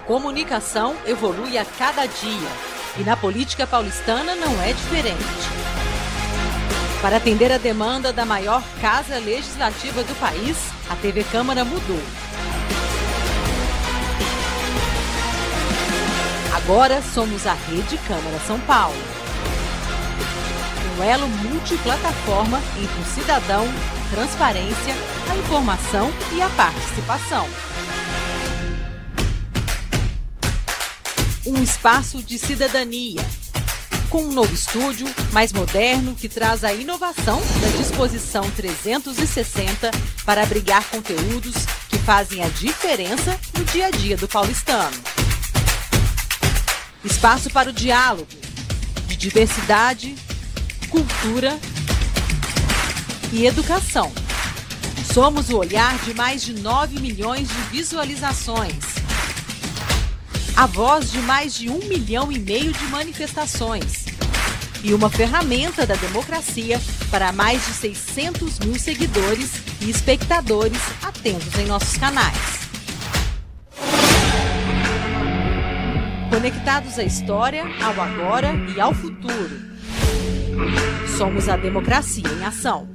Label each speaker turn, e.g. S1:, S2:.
S1: comunicação evolui a cada dia e na política paulistana não é diferente. Para atender a demanda da maior casa legislativa do país, a TV Câmara mudou. Agora somos a Rede Câmara São Paulo. Um elo multiplataforma entre o cidadão, a transparência, a informação e a participação. Um espaço de cidadania. Com um novo estúdio, mais moderno, que traz a inovação da disposição 360 para abrigar conteúdos que fazem a diferença no dia a dia do paulistano. Espaço para o diálogo, de diversidade, cultura e educação. Somos o olhar de mais de 9 milhões de visualizações. A voz de mais de um milhão e meio de manifestações. E uma ferramenta da democracia para mais de 600 mil seguidores e espectadores atentos em nossos canais. Conectados à história, ao agora e ao futuro. Somos a democracia em ação.